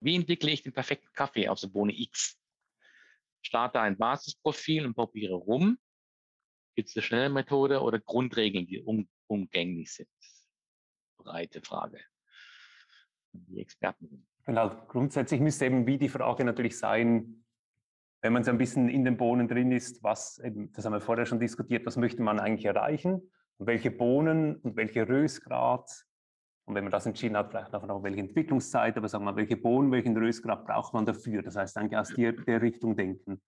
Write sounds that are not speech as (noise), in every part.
Wie entwickle ich den perfekten Kaffee aus der Bohne X? Starte ein Basisprofil und probiere rum. Gibt es eine schnelle Methode oder Grundregeln, die unumgänglich sind? Breite Frage. Die Experten. Genau, grundsätzlich müsste eben wie die Frage natürlich sein, wenn man so ein bisschen in den Bohnen drin ist, was, das haben wir vorher schon diskutiert, was möchte man eigentlich erreichen und welche Bohnen und welche Röstgrad und wenn man das entschieden hat, vielleicht auch noch welche Entwicklungszeit, aber sagen wir mal, welche Bohnen, welchen Röstgrad braucht man dafür? Das heißt, eigentlich aus der, der Richtung denken.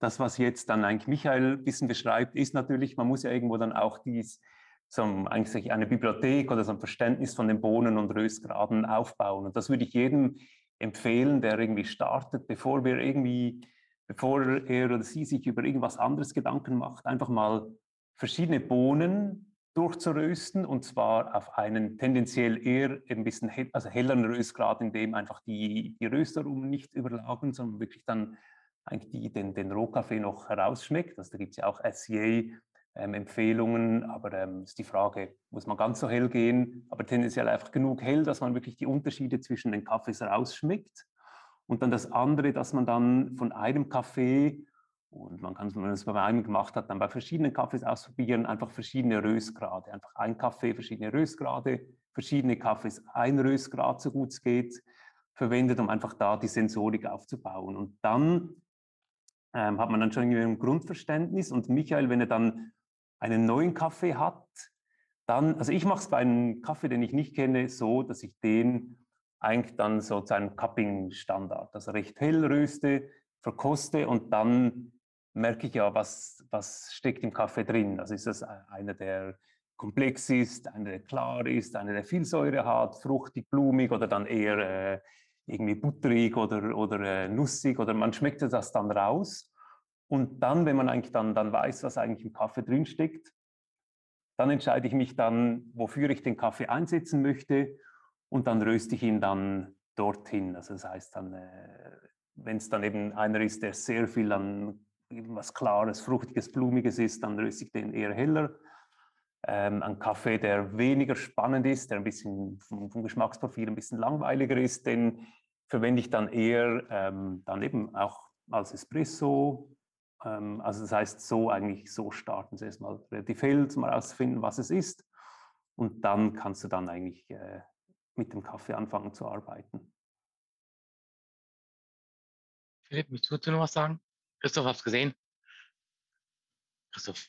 Das, was jetzt dann eigentlich Michael ein bisschen beschreibt, ist natürlich, man muss ja irgendwo dann auch dies, so eigentlich eine Bibliothek oder so ein Verständnis von den Bohnen und Röstgraden aufbauen. Und das würde ich jedem empfehlen, der irgendwie startet, bevor wir irgendwie bevor er oder sie sich über irgendwas anderes Gedanken macht, einfach mal verschiedene Bohnen durchzurösten und zwar auf einen tendenziell eher ein bisschen hell, also helleren Röstgrad, in dem einfach die, die Röstaromen nicht überlagern, sondern wirklich dann eigentlich die, den, den Rohkaffee noch herausschmeckt. Also da gibt es ja auch SCA-Empfehlungen, ähm, aber ähm, ist die Frage, muss man ganz so hell gehen, aber tendenziell einfach genug hell, dass man wirklich die Unterschiede zwischen den Kaffees rausschmeckt. Und dann das andere, dass man dann von einem Kaffee, und man kann, wenn man es bei einem gemacht hat, dann bei verschiedenen Kaffees ausprobieren, einfach verschiedene Röstgrade. Einfach ein Kaffee, verschiedene Röstgrade, verschiedene Kaffees, ein Röstgrad, so gut es geht, verwendet, um einfach da die Sensorik aufzubauen. Und dann ähm, hat man dann schon ein Grundverständnis. Und Michael, wenn er dann einen neuen Kaffee hat, dann, also ich mache es bei einem Kaffee, den ich nicht kenne, so, dass ich den eigentlich dann so zu einem Cupping-Standard, also recht hell röste, verkoste und dann merke ich ja, was, was steckt im Kaffee drin. Also ist das einer, der komplex ist, einer, der klar ist, einer, der viel Säure hat, fruchtig, blumig oder dann eher äh, irgendwie butterig oder, oder äh, nussig oder man schmeckt das dann raus. Und dann, wenn man eigentlich dann, dann weiß, was eigentlich im Kaffee drin steckt, dann entscheide ich mich dann, wofür ich den Kaffee einsetzen möchte und dann röste ich ihn dann dorthin. Also das heißt dann, äh, wenn es dann eben einer ist, der sehr viel an was Klares, Fruchtiges, Blumiges ist, dann röste ich den eher heller. Ähm, ein Kaffee, der weniger spannend ist, der ein bisschen vom, vom Geschmacksprofil ein bisschen langweiliger ist, den verwende ich dann eher ähm, dann eben auch als Espresso. Ähm, also das heißt, so eigentlich so starten Sie erstmal relativ hell, um herauszufinden, was es ist. Und dann kannst du dann eigentlich äh, mit dem Kaffee anfangen zu arbeiten. Philipp, willst du noch was sagen? Christoph, hast du gesehen? Christoph.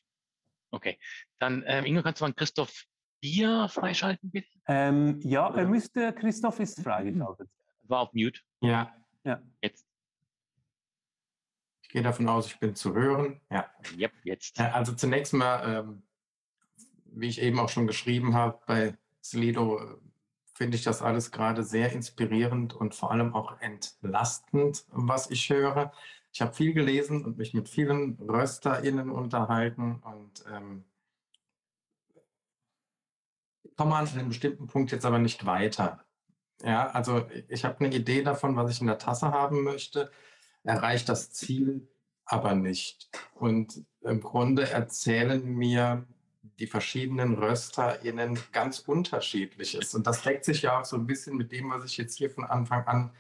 Okay. Dann, ähm, Ingo, kannst du mal Christoph Bier freischalten, bitte? Ähm, ja, er müsste, Christoph ist freigeschaltet. War auf Mute. Ja. Ja. Jetzt. Ich gehe davon aus, ich bin zu hören. Ja. Yep, jetzt. Also zunächst mal, ähm, wie ich eben auch schon geschrieben habe, bei Slido finde ich das alles gerade sehr inspirierend und vor allem auch entlastend, was ich höre. Ich habe viel gelesen und mich mit vielen RösterInnen unterhalten und ähm, komme an einem bestimmten Punkt jetzt aber nicht weiter. Ja, also ich habe eine Idee davon, was ich in der Tasse haben möchte, erreicht das Ziel aber nicht. Und im Grunde erzählen mir die verschiedenen RösterInnen ganz unterschiedlich ist. Und das deckt sich ja auch so ein bisschen mit dem, was ich jetzt hier von Anfang an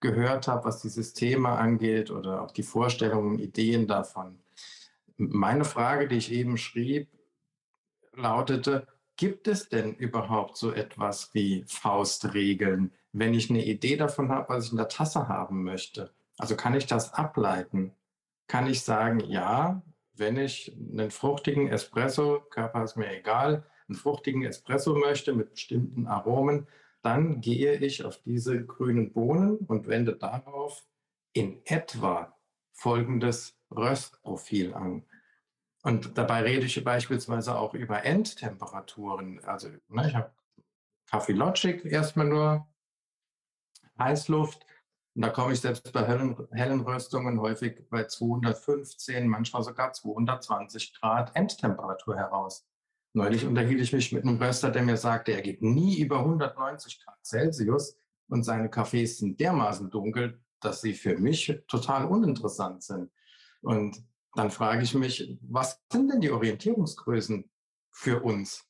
gehört habe, was die Systeme angeht oder auch die Vorstellungen, Ideen davon. Meine Frage, die ich eben schrieb, lautete, gibt es denn überhaupt so etwas wie Faustregeln, wenn ich eine Idee davon habe, was ich in der Tasse haben möchte? Also kann ich das ableiten? Kann ich sagen, ja, wenn ich einen fruchtigen Espresso, Körper ist mir egal, einen fruchtigen Espresso möchte mit bestimmten Aromen, dann gehe ich auf diese grünen Bohnen und wende darauf in etwa folgendes Röstprofil an. Und dabei rede ich beispielsweise auch über Endtemperaturen. Also ne, ich habe Kaffee Logic erstmal nur, Heißluft, und da komme ich selbst bei hellen, hellen Röstungen häufig bei 215, manchmal sogar 220 Grad Endtemperatur heraus. Neulich unterhielt ich mich mit einem Röster, der mir sagte, er geht nie über 190 Grad Celsius und seine Kaffees sind dermaßen dunkel, dass sie für mich total uninteressant sind. Und dann frage ich mich, was sind denn die Orientierungsgrößen für uns?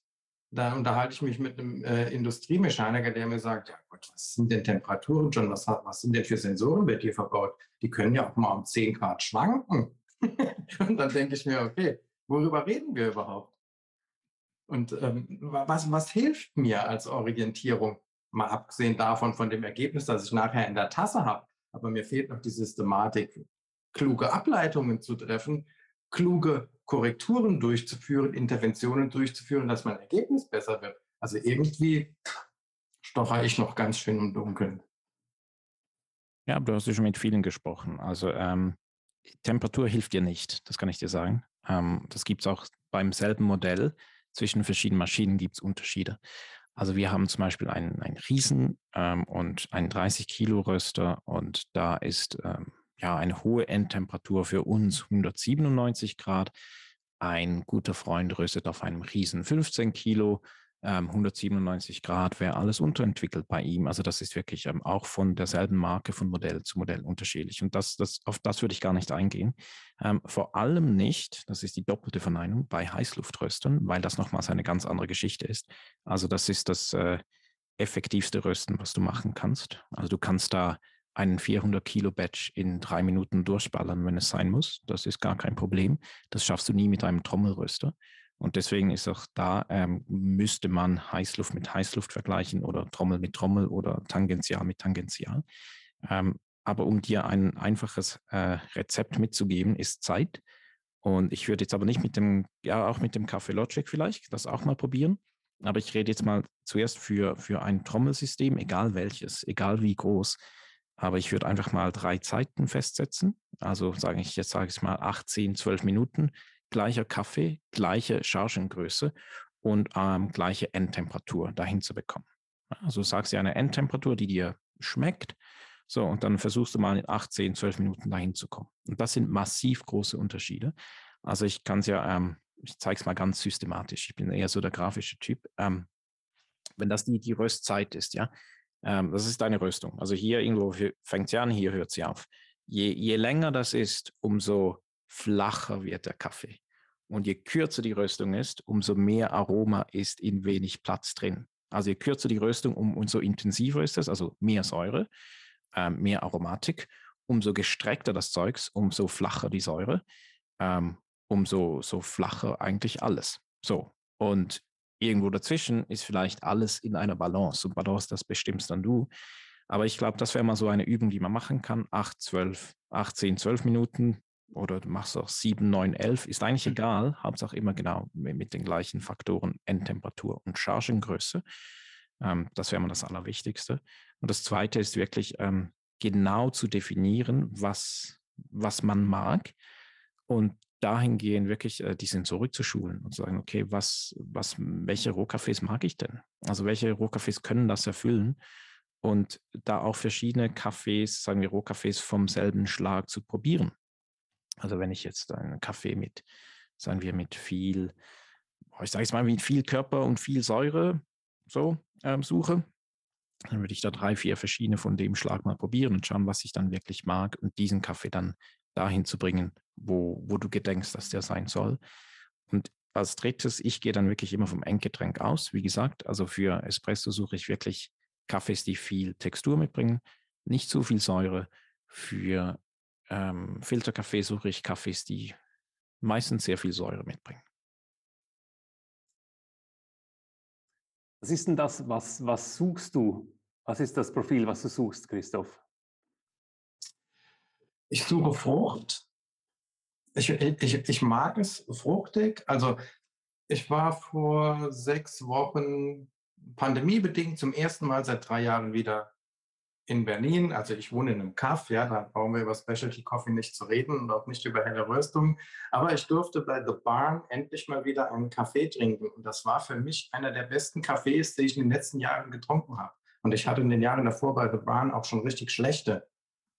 da unterhalte ich mich mit einem äh, Industriemechaniker, der mir sagt, ja Gott, was sind denn Temperaturen, John, was, was sind denn für Sensoren wird hier verbaut? Die können ja auch mal um 10 Grad schwanken. (laughs) und dann denke ich mir, okay, worüber reden wir überhaupt? Und ähm, was, was hilft mir als Orientierung? Mal abgesehen davon, von dem Ergebnis, das ich nachher in der Tasse habe. Aber mir fehlt noch die Systematik, kluge Ableitungen zu treffen, kluge Korrekturen durchzuführen, Interventionen durchzuführen, dass mein Ergebnis besser wird. Also irgendwie stocher ich noch ganz schön im Dunkeln. Ja, du hast ja schon mit vielen gesprochen. Also ähm, Temperatur hilft dir nicht, das kann ich dir sagen. Ähm, das gibt es auch beim selben Modell. Zwischen verschiedenen Maschinen gibt es Unterschiede. Also wir haben zum Beispiel einen, einen Riesen ähm, und einen 30 Kilo Röster und da ist ähm, ja eine hohe Endtemperatur für uns 197 Grad. Ein guter Freund röstet auf einem Riesen 15 Kilo 197 ähm, Grad wäre alles unterentwickelt bei ihm. Also das ist wirklich ähm, auch von derselben Marke von Modell zu Modell unterschiedlich. Und das, das, auf das würde ich gar nicht eingehen. Ähm, vor allem nicht, das ist die doppelte Verneinung, bei Heißluftröstern, weil das nochmals eine ganz andere Geschichte ist. Also das ist das äh, effektivste Rösten, was du machen kannst. Also du kannst da einen 400 Kilo Batch in drei Minuten durchballern, wenn es sein muss. Das ist gar kein Problem. Das schaffst du nie mit einem Trommelröster. Und deswegen ist auch da, ähm, müsste man Heißluft mit Heißluft vergleichen oder Trommel mit Trommel oder Tangential mit Tangential. Ähm, aber um dir ein einfaches äh, Rezept mitzugeben, ist Zeit. Und ich würde jetzt aber nicht mit dem, ja, auch mit dem Kaffee Logic vielleicht, das auch mal probieren. Aber ich rede jetzt mal zuerst für, für ein Trommelsystem, egal welches, egal wie groß. Aber ich würde einfach mal drei Zeiten festsetzen. Also sage ich, jetzt sage ich mal 18, 12 Minuten gleicher Kaffee, gleiche Chargengröße und ähm, gleiche Endtemperatur dahin zu bekommen. Also sagst du eine Endtemperatur, die dir schmeckt. So, und dann versuchst du mal in 18, 12 Minuten dahin zu kommen. Und das sind massiv große Unterschiede. Also ich kann es ja, ähm, ich zeige es mal ganz systematisch. Ich bin eher so der grafische Typ. Ähm, wenn das die, die Röstzeit ist, ja, ähm, das ist deine Röstung. Also hier irgendwo fängt sie an, hier hört sie auf. Je, je länger das ist, umso flacher wird der Kaffee. Und je kürzer die Röstung ist, umso mehr Aroma ist in wenig Platz drin. Also je kürzer die Röstung, um, umso intensiver ist es, also mehr Säure, ähm, mehr Aromatik. Umso gestreckter das Zeugs, umso flacher die Säure, ähm, umso so flacher eigentlich alles. So. Und irgendwo dazwischen ist vielleicht alles in einer Balance. Und Balance, das bestimmst dann du. Aber ich glaube, das wäre mal so eine Übung, die man machen kann. 8, 12, 18, 12 Minuten oder du machst auch 7, 9, 11, ist eigentlich mhm. egal. Hauptsache immer genau mit den gleichen Faktoren Endtemperatur und Chargengröße. Ähm, das wäre mal das Allerwichtigste. Und das Zweite ist wirklich ähm, genau zu definieren, was, was man mag und dahingehend wirklich äh, die Sensorik zu schulen und zu sagen, okay, was, was, welche Rohkaffees mag ich denn? Also welche Rohkaffees können das erfüllen? Und da auch verschiedene Kaffees, sagen wir Rohkaffees vom selben Schlag zu probieren. Also wenn ich jetzt einen Kaffee mit, sagen wir, mit viel, ich sage es mal, mit viel Körper und viel Säure so ähm, suche, dann würde ich da drei, vier verschiedene von dem Schlag mal probieren und schauen, was ich dann wirklich mag und diesen Kaffee dann dahin zu bringen, wo, wo du gedenkst, dass der sein soll. Und als drittes, ich gehe dann wirklich immer vom Endgetränk aus. Wie gesagt, also für Espresso suche ich wirklich Kaffees, die viel Textur mitbringen, nicht zu viel Säure. Für ähm, Filterkaffee suche ich Kaffees, die meistens sehr viel Säure mitbringen. Was ist denn das, was, was suchst du? Was ist das Profil, was du suchst, Christoph? Ich suche Frucht. Ich, ich, ich mag es fruchtig. Also ich war vor sechs Wochen pandemiebedingt zum ersten Mal seit drei Jahren wieder in Berlin, also ich wohne in einem Kaff, ja, da brauchen wir über Specialty Coffee nicht zu reden und auch nicht über helle Röstung. Aber ich durfte bei The Barn endlich mal wieder einen Kaffee trinken. Und das war für mich einer der besten Kaffees, die ich in den letzten Jahren getrunken habe. Und ich hatte in den Jahren davor bei The Barn auch schon richtig schlechte,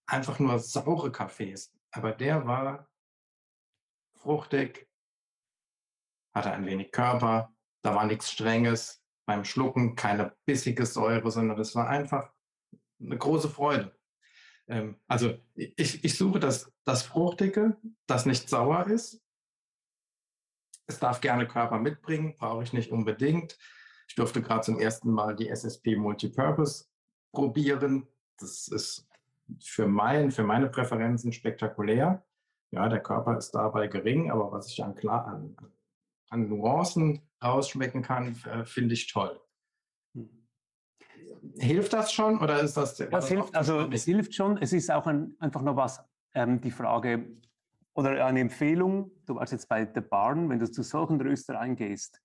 einfach nur saure Kaffees. Aber der war fruchtig, hatte ein wenig Körper, da war nichts Strenges beim Schlucken, keine bissige Säure, sondern es war einfach eine große Freude. Ähm, also ich, ich suche das, das Fruchtige, das nicht sauer ist. Es darf gerne Körper mitbringen, brauche ich nicht unbedingt. Ich durfte gerade zum ersten Mal die SSP Multipurpose probieren. Das ist für, mein, für meine Präferenzen spektakulär. Ja, der Körper ist dabei gering, aber was ich klar an, an Nuancen rausschmecken kann, äh, finde ich toll. Hilft das schon oder ist das? Das hilft, also es hilft schon. Es ist auch ein, einfach noch was, ähm, die Frage oder eine Empfehlung. Du warst jetzt bei The Barn, wenn du zu solchen Röstereien gehst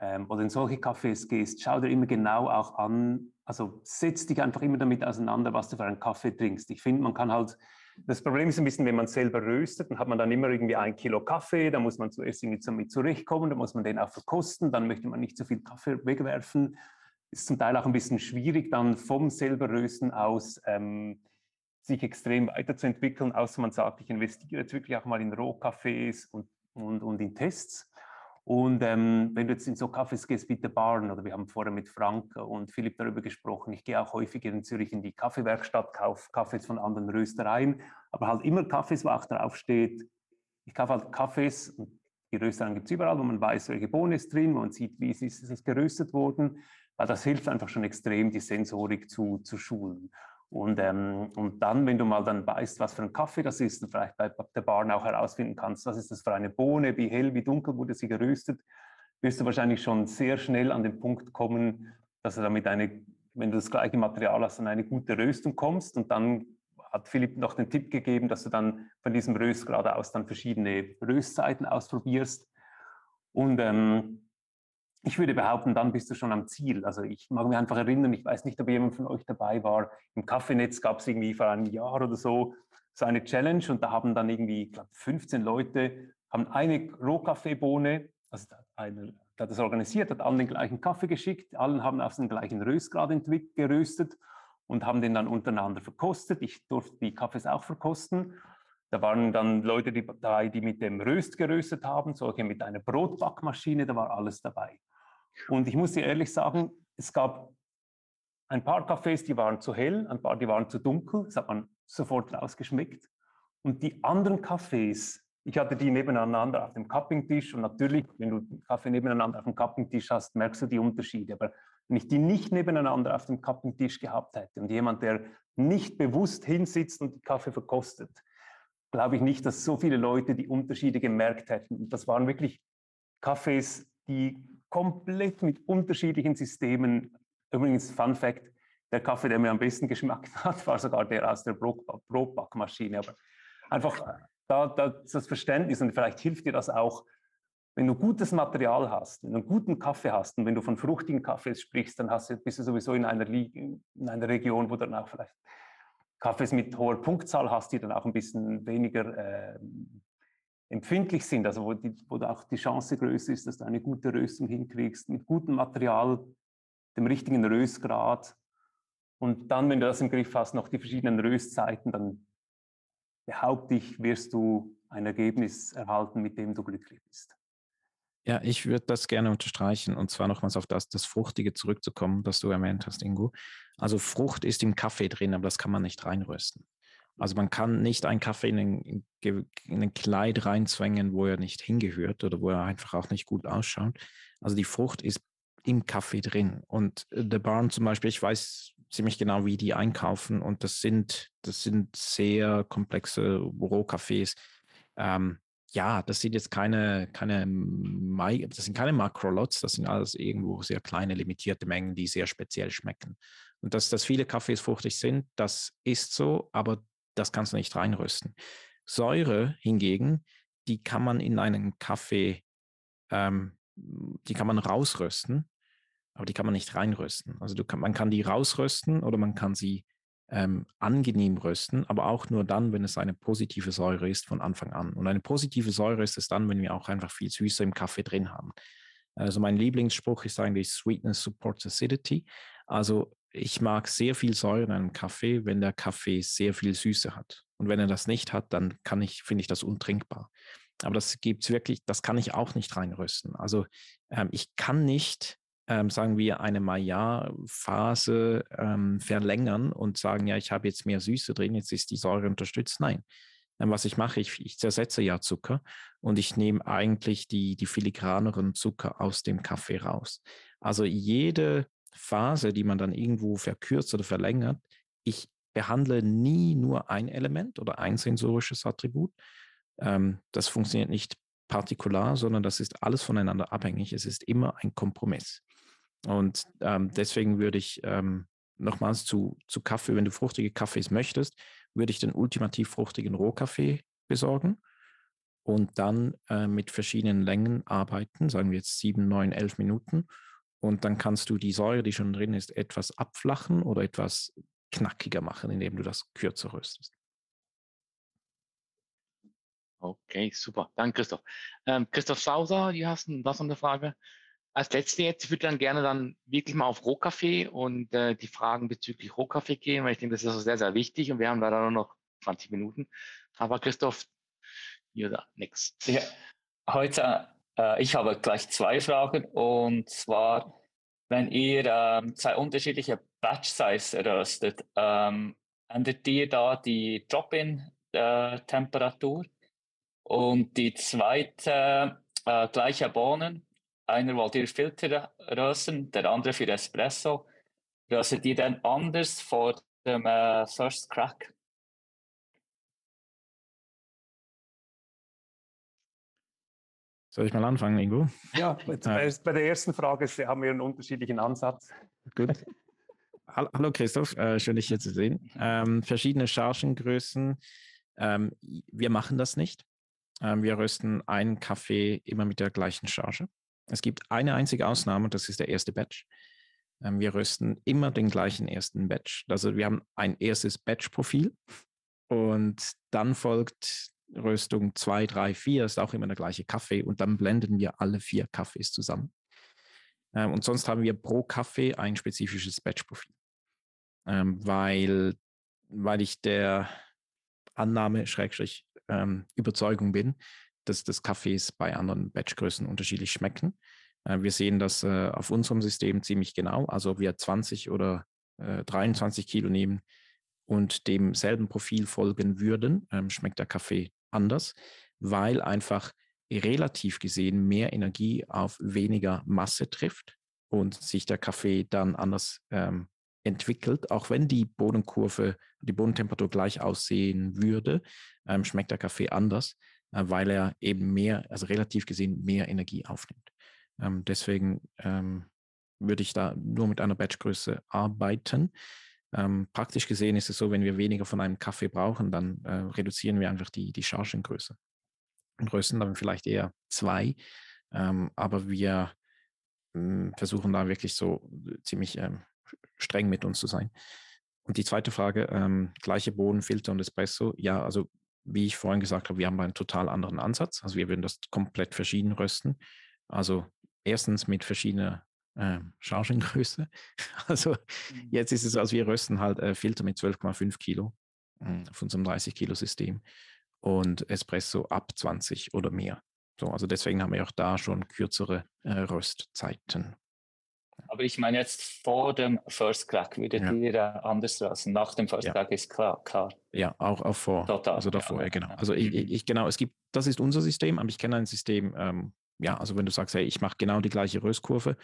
ähm, oder in solche Cafés gehst, schau dir immer genau auch an, also setz dich einfach immer damit auseinander, was du für einen Kaffee trinkst. Ich finde, man kann halt das Problem ist ein bisschen, wenn man selber röstet, dann hat man dann immer irgendwie ein Kilo Kaffee, da muss man zuerst irgendwie damit zurechtkommen, da muss man den auch verkosten, dann möchte man nicht zu viel Kaffee wegwerfen. Ist zum Teil auch ein bisschen schwierig, dann vom selber Rösten aus ähm, sich extrem weiterzuentwickeln, außer man sagt, ich investiere jetzt wirklich auch mal in Rohkaffees und, und, und in Tests. Und ähm, wenn du jetzt in so Cafés gehst wie der Barn, oder wir haben vorher mit Frank und Philipp darüber gesprochen, ich gehe auch häufiger in Zürich in die Kaffeewerkstatt, kaufe Kaffees von anderen Röstereien, aber halt immer Kaffees, wo auch draufsteht, ich kaufe halt Kaffees, und die Röstereien gibt es überall, wo man weiß, welche Bohne ist drin, wo man sieht, wie ist, ist es geröstet worden, das hilft einfach schon extrem, die Sensorik zu, zu schulen. Und, ähm, und dann, wenn du mal dann weißt, was für ein Kaffee das ist und vielleicht bei der Bar auch herausfinden kannst, was ist das für eine Bohne, wie hell, wie dunkel wurde sie geröstet, wirst du wahrscheinlich schon sehr schnell an den Punkt kommen, dass du damit eine, wenn du das gleiche Material hast, an eine gute Röstung kommst. Und dann hat Philipp noch den Tipp gegeben, dass du dann von diesem Röstgrad aus dann verschiedene Röstzeiten ausprobierst. Und ähm, ich würde behaupten, dann bist du schon am Ziel. Also ich mag mich einfach erinnern, ich weiß nicht, ob jemand von euch dabei war, im Kaffeenetz gab es irgendwie vor einem Jahr oder so so eine Challenge und da haben dann irgendwie, ich glaube, 15 Leute haben eine Rohkaffeebohne, also einer hat das organisiert, hat allen den gleichen Kaffee geschickt, allen haben auf den gleichen Röstgrad geröstet und haben den dann untereinander verkostet. Ich durfte die Kaffees auch verkosten. Da waren dann Leute dabei, die mit dem Röst geröstet haben, solche mit einer Brotbackmaschine, da war alles dabei. Und ich muss dir ehrlich sagen, es gab ein paar Cafés, die waren zu hell, ein paar, die waren zu dunkel. Das hat man sofort rausgeschmeckt. Und die anderen Cafés, ich hatte die nebeneinander auf dem Cuppingtisch und natürlich, wenn du Kaffee nebeneinander auf dem Cuppingtisch hast, merkst du die Unterschiede. Aber wenn ich die nicht nebeneinander auf dem Cuppingtisch gehabt hätte und jemand, der nicht bewusst hinsitzt und die Kaffee verkostet, glaube ich nicht, dass so viele Leute die Unterschiede gemerkt hätten. Und das waren wirklich Cafés, die komplett mit unterschiedlichen Systemen. Übrigens, Fun Fact, der Kaffee, der mir am besten geschmeckt (laughs) hat, war sogar der aus der Brotbackmaschine. Aber einfach da, da, das Verständnis und vielleicht hilft dir das auch, wenn du gutes Material hast, wenn du einen guten Kaffee hast und wenn du von fruchtigen Kaffees sprichst, dann hast du, bist du sowieso in einer, in einer Region, wo du dann auch vielleicht Kaffees mit hoher Punktzahl hast, die dann auch ein bisschen weniger äh, empfindlich sind, also wo, die, wo auch die Chance größer ist, dass du eine gute Röstung hinkriegst, mit gutem Material, dem richtigen Röstgrad. Und dann, wenn du das im Griff hast, noch die verschiedenen Röstzeiten, dann behaupte ich, wirst du ein Ergebnis erhalten, mit dem du glücklich bist. Ja, ich würde das gerne unterstreichen und zwar nochmals auf das, das Fruchtige zurückzukommen, das du erwähnt hast, Ingo. Also Frucht ist im Kaffee drin, aber das kann man nicht reinrösten. Also man kann nicht einen Kaffee in ein, in ein Kleid reinzwängen, wo er nicht hingehört oder wo er einfach auch nicht gut ausschaut. Also die Frucht ist im Kaffee drin. Und äh, The Barn zum Beispiel, ich weiß ziemlich genau, wie die einkaufen und das sind, das sind sehr komplexe Rohkaffees. Ähm, ja, das sind jetzt keine, keine, das sind keine Makrolots, das sind alles irgendwo sehr kleine, limitierte Mengen, die sehr speziell schmecken. Und dass, dass viele Kaffees fruchtig sind, das ist so, aber das kannst du nicht reinrösten. Säure hingegen, die kann man in einen Kaffee, ähm, die kann man rausrösten, aber die kann man nicht reinrösten. Also kann, man kann die rausrösten oder man kann sie ähm, angenehm rösten, aber auch nur dann, wenn es eine positive Säure ist von Anfang an. Und eine positive Säure ist es dann, wenn wir auch einfach viel Süße im Kaffee drin haben. Also mein Lieblingsspruch ist eigentlich Sweetness supports acidity. Also ich mag sehr viel Säure in einem Kaffee, wenn der Kaffee sehr viel Süße hat. Und wenn er das nicht hat, dann kann ich, finde ich das untrinkbar. Aber das gibt es wirklich, das kann ich auch nicht reinrösten. Also ähm, ich kann nicht, ähm, sagen wir, eine Maillard-Phase ähm, verlängern und sagen, ja, ich habe jetzt mehr Süße drin, jetzt ist die Säure unterstützt. Nein. Ähm, was ich mache, ich, ich zersetze ja Zucker und ich nehme eigentlich die, die filigraneren Zucker aus dem Kaffee raus. Also jede Phase, die man dann irgendwo verkürzt oder verlängert, ich behandle nie nur ein Element oder ein sensorisches Attribut. Ähm, das funktioniert nicht partikular, sondern das ist alles voneinander abhängig. Es ist immer ein Kompromiss. Und ähm, deswegen würde ich ähm, nochmals zu, zu Kaffee, wenn du fruchtige Kaffees möchtest, würde ich den ultimativ fruchtigen Rohkaffee besorgen und dann äh, mit verschiedenen Längen arbeiten, sagen wir jetzt sieben, neun, elf Minuten. Und dann kannst du die Säure, die schon drin ist, etwas abflachen oder etwas knackiger machen, indem du das kürzer röstest. Okay, super. Danke, Christoph. Ähm, Christoph Sauser, du hast was eine Frage. Als letzte jetzt, ich würde dann gerne dann wirklich mal auf Rohkaffee und äh, die Fragen bezüglich Rohkaffee gehen, weil ich denke, das ist sehr, sehr wichtig und wir haben leider nur noch 20 Minuten. Aber Christoph, you're the next. Ja, heute, äh, ich habe gleich zwei Fragen und zwar, wenn ihr ähm, zwei unterschiedliche Batch Size röstet, ähm, ändert ihr da die Drop-in-Temperatur? Äh, und die zweite, äh, gleiche Bohnen, einer wollte ihr Filter rösten, der andere für Espresso. Röstet ihr dann anders vor dem äh, First Crack? Soll ich mal anfangen, Ingo? Ja, bei der ersten Frage haben wir einen unterschiedlichen Ansatz. Gut. Hallo Christoph, äh, schön dich hier zu sehen. Ähm, verschiedene Chargengrößen. Ähm, wir machen das nicht. Ähm, wir rösten einen Kaffee immer mit der gleichen Charge. Es gibt eine einzige Ausnahme und das ist der erste Batch. Ähm, wir rösten immer den gleichen ersten Batch. Also wir haben ein erstes Batch-Profil und dann folgt Röstung 2, 3, 4, ist auch immer der gleiche Kaffee und dann blenden wir alle vier Kaffees zusammen. Ähm, und sonst haben wir pro Kaffee ein spezifisches Batch-Profil, ähm, weil, weil ich der Annahme, Schrägstrich, Überzeugung bin, dass das Kaffees bei anderen Batchgrößen unterschiedlich schmecken. Äh, wir sehen das äh, auf unserem System ziemlich genau. Also ob wir 20 oder 23 äh, Kilo nehmen und demselben Profil folgen würden, ähm, schmeckt der Kaffee anders, weil einfach relativ gesehen mehr Energie auf weniger Masse trifft und sich der Kaffee dann anders ähm, entwickelt. Auch wenn die Bodenkurve, die Bodentemperatur gleich aussehen würde, ähm, schmeckt der Kaffee anders. Äh, weil er eben mehr, also relativ gesehen mehr Energie aufnimmt. Ähm, deswegen ähm, würde ich da nur mit einer Batchgröße arbeiten. Ähm, praktisch gesehen ist es so, wenn wir weniger von einem Kaffee brauchen, dann äh, reduzieren wir einfach die, die Chargengröße rösten dann vielleicht eher zwei. Ähm, aber wir ähm, versuchen da wirklich so ziemlich ähm, streng mit uns zu sein. Und die zweite Frage, ähm, gleiche Bohnen, Filter und Espresso. Ja, also wie ich vorhin gesagt habe, wir haben einen total anderen Ansatz. Also wir würden das komplett verschieden rösten. Also erstens mit verschiedener äh, Chargengröße. (laughs) Also mhm. jetzt ist es so, also wir rösten halt äh, Filter mit 12,5 Kilo äh, auf unserem 30 Kilo System und Espresso ab 20 oder mehr. So, also deswegen haben wir auch da schon kürzere äh, Röstzeiten. Aber ich meine jetzt vor dem First Crack würdet ja. ihr äh, anders lassen. Nach dem First ja. Crack ist klar, klar. Ja, auch, auch vor. Total. Also davor, ja, genau. Also ich, ich, genau, es gibt, das ist unser System, aber ich kenne ein System, ähm, ja, also wenn du sagst, hey, ich mache genau die gleiche Röstkurve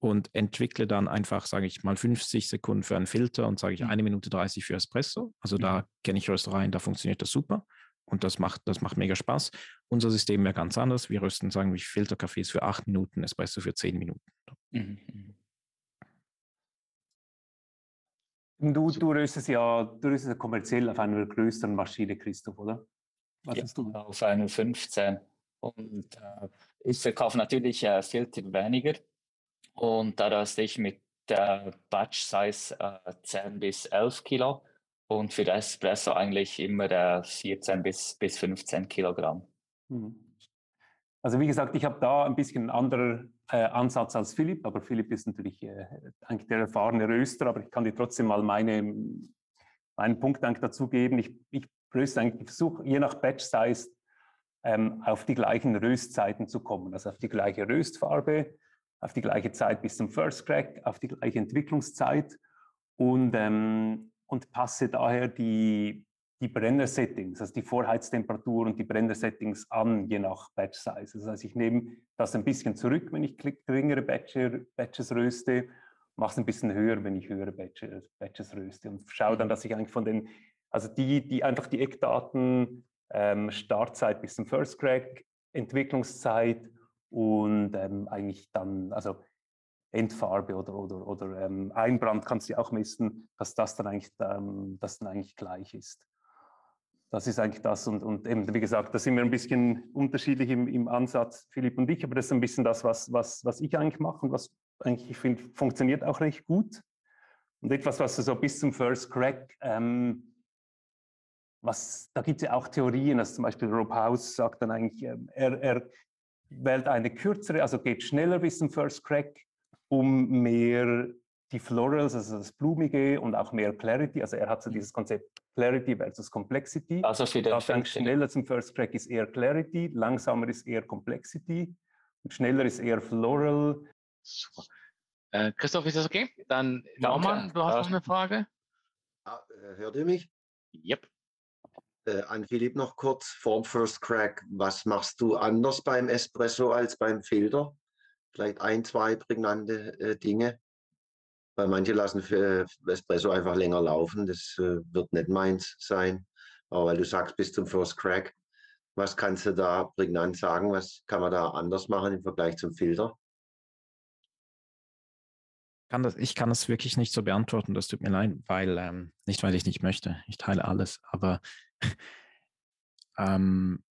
und entwickle dann einfach, sage ich mal, 50 Sekunden für einen Filter und sage ich mhm. eine Minute 30 für Espresso. Also mhm. da kenne ich Röstereien, da funktioniert das super. Und das macht, das macht mega Spaß. Unser System wäre ganz anders. Wir rösten, sagen wir, Filterkaffees für acht Minuten, Espresso für zehn Minuten. Mhm. mhm. Du, du röstest ja, du röstest ja kommerziell auf einer größeren Maschine, Christoph, oder? Was ja, du? auf einer 15. Und äh, ich verkaufe natürlich äh, Filter weniger. Und da röste ich mit der Batch Size äh, 10 bis 11 Kilo. Und für Espresso eigentlich immer äh, 14 bis, bis 15 Kilogramm. Mhm. Also wie gesagt, ich habe da ein bisschen einen anderen äh, Ansatz als Philipp, aber Philipp ist natürlich äh, eigentlich der erfahrene Röster, aber ich kann dir trotzdem mal meine, meinen Punkt dazu geben. Ich, ich röste eigentlich, versuche je nach Batch Size ähm, auf die gleichen Röstzeiten zu kommen, also auf die gleiche Röstfarbe, auf die gleiche Zeit bis zum First Crack, auf die gleiche Entwicklungszeit und, ähm, und passe daher die, die Brenner-Settings, also die Vorheiztemperatur und die Brenner-Settings an, je nach Batch-Size. Das heißt, ich nehme das ein bisschen zurück, wenn ich geringere Batches röste, mache es ein bisschen höher, wenn ich höhere Batches, Batches röste und schaue dann, dass ich eigentlich von den, also die, die einfach die Eckdaten, ähm, Startzeit bis zum First Crack, Entwicklungszeit und ähm, eigentlich dann, also Endfarbe oder, oder, oder ähm, Einbrand kannst du auch messen, dass das dann eigentlich, ähm, das dann eigentlich gleich ist. Das ist eigentlich das und, und eben, wie gesagt, da sind wir ein bisschen unterschiedlich im, im Ansatz, Philipp und ich, aber das ist ein bisschen das, was, was, was ich eigentlich mache und was eigentlich, ich finde, funktioniert auch recht gut. Und etwas, was so bis zum First Crack, ähm, was, da gibt es ja auch Theorien, also zum Beispiel Rob House sagt dann eigentlich, ähm, er, er wählt eine kürzere, also geht schneller bis zum First Crack, um mehr die Florals, also das Blumige und auch mehr Clarity. Also er hat so dieses Konzept Clarity versus Complexity. Also für den dann schneller zum First Crack ist eher Clarity, langsamer ist eher Complexity und schneller ist eher Floral. Super. Äh, Christoph, ist das okay? Dann Norman, du hast noch eine Frage? Ja, äh, hört ihr mich? Yep. Äh, an Philipp noch kurz vorm First Crack. Was machst du anders beim Espresso als beim Filter? Vielleicht ein, zwei prägnante äh, Dinge. Weil manche lassen für Espresso einfach länger laufen. Das äh, wird nicht meins sein. Aber weil du sagst, bis zum First Crack, was kannst du da prägnant sagen? Was kann man da anders machen im Vergleich zum Filter? Kann das, ich kann das wirklich nicht so beantworten, das tut mir leid, weil, ähm, nicht weil ich nicht möchte, ich teile alles, aber ähm,